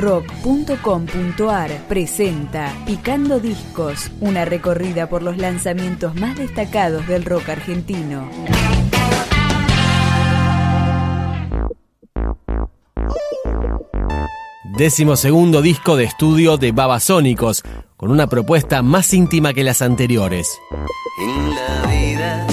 rock.com.ar presenta Picando Discos, una recorrida por los lanzamientos más destacados del rock argentino. Décimo segundo disco de estudio de Babasónicos, con una propuesta más íntima que las anteriores. En la vida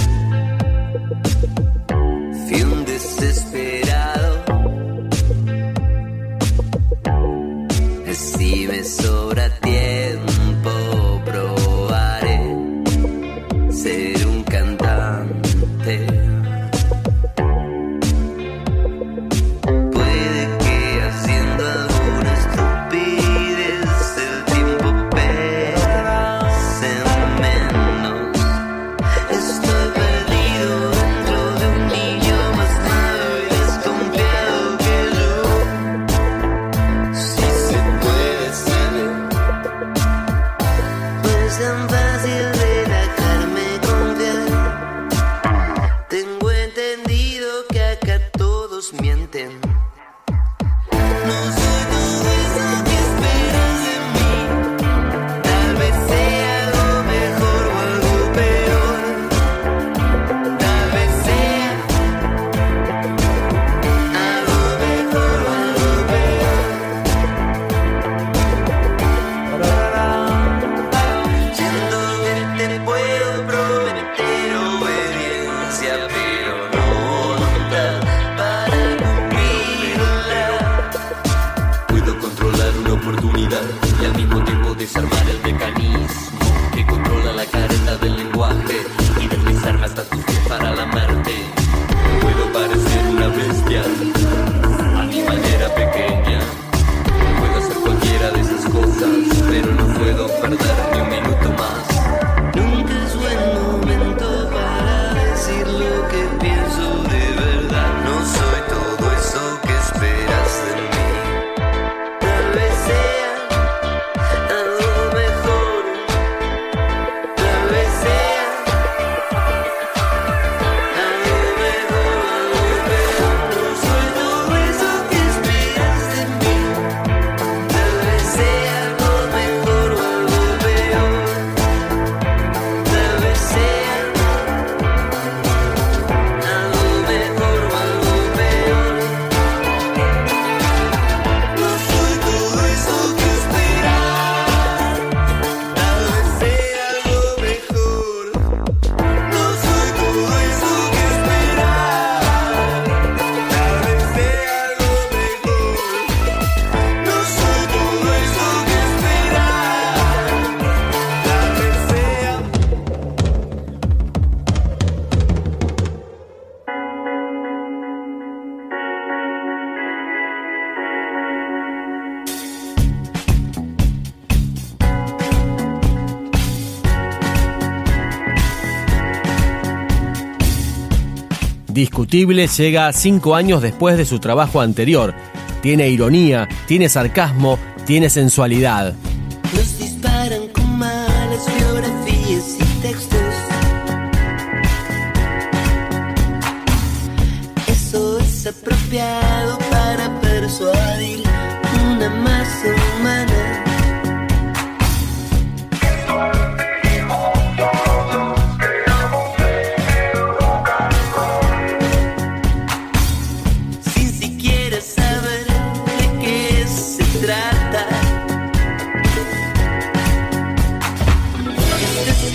indiscutible, llega cinco años después de su trabajo anterior. Tiene ironía, tiene sarcasmo, tiene sensualidad. Nos disparan con malas biografías y textos. Eso es apropiado para persuadir.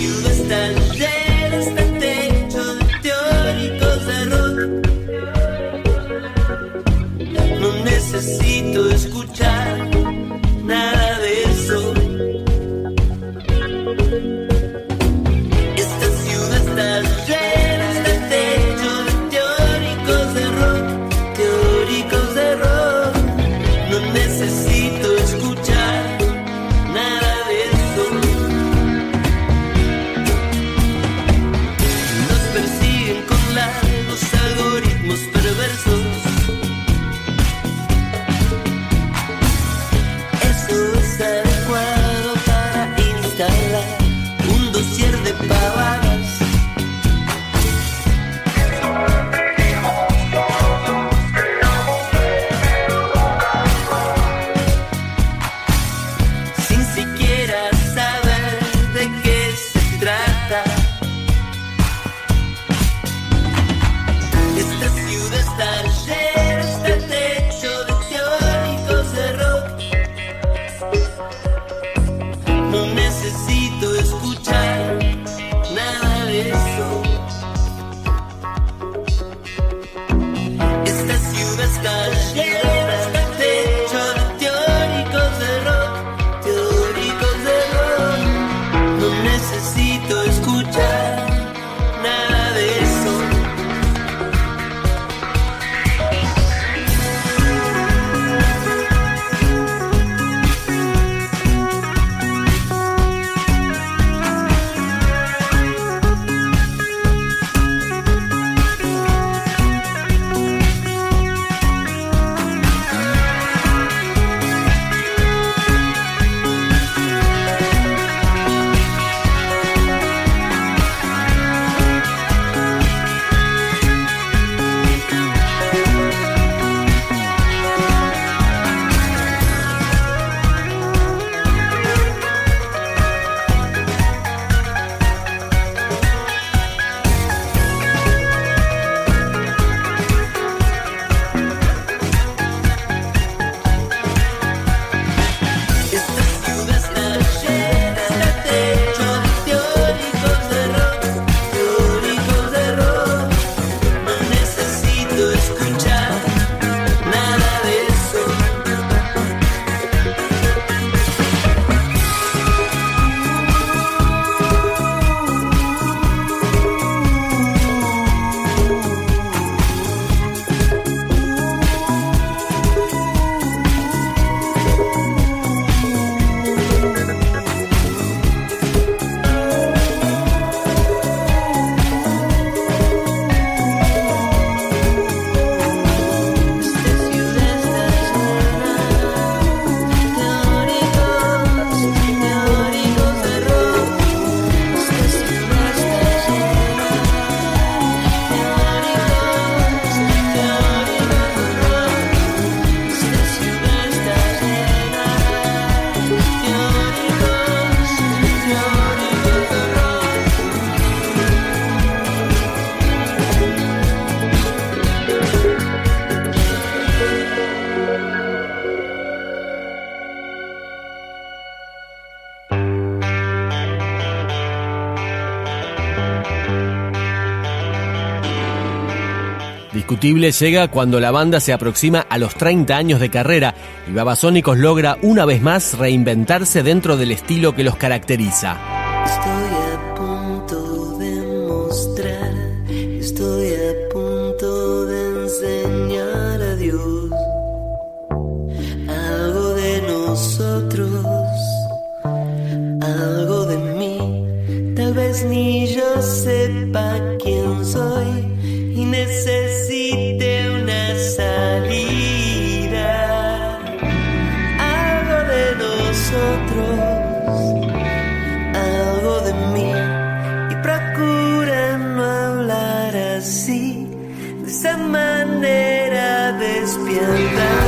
you the. llega cuando la banda se aproxima a los 30 años de carrera y Babasónicos logra una vez más reinventarse dentro del estilo que los caracteriza. Yeah.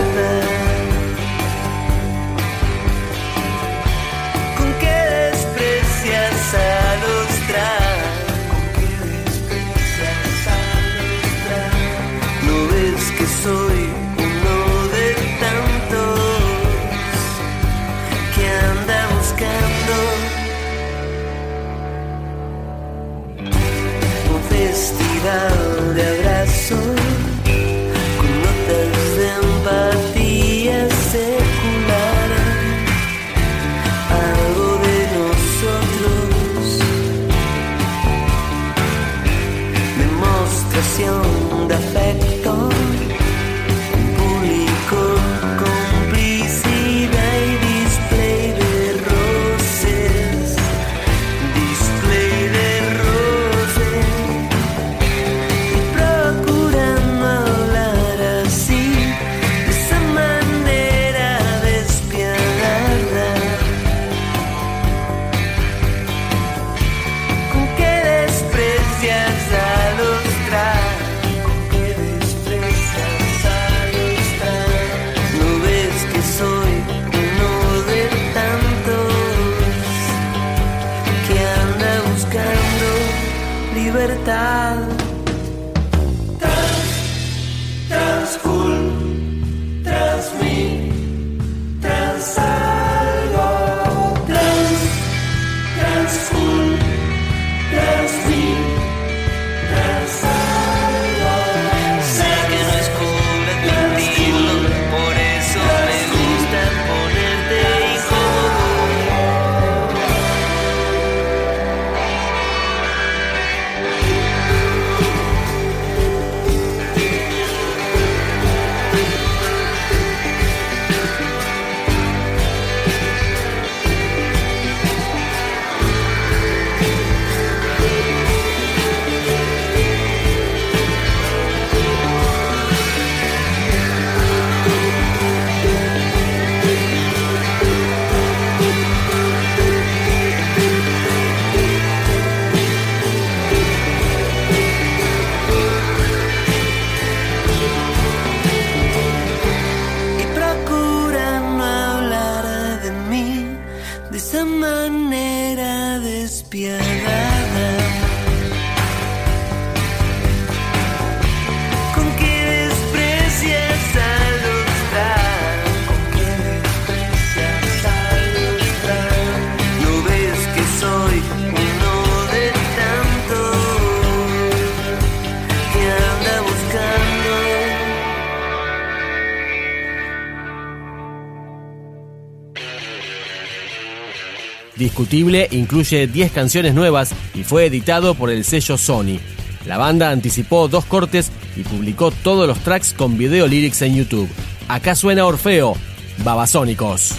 Discutible incluye 10 canciones nuevas y fue editado por el sello Sony. La banda anticipó dos cortes y publicó todos los tracks con video lyrics en YouTube. Acá suena Orfeo, Babasónicos.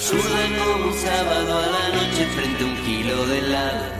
Sudan como un sábado a la noche frente a un kilo de helado.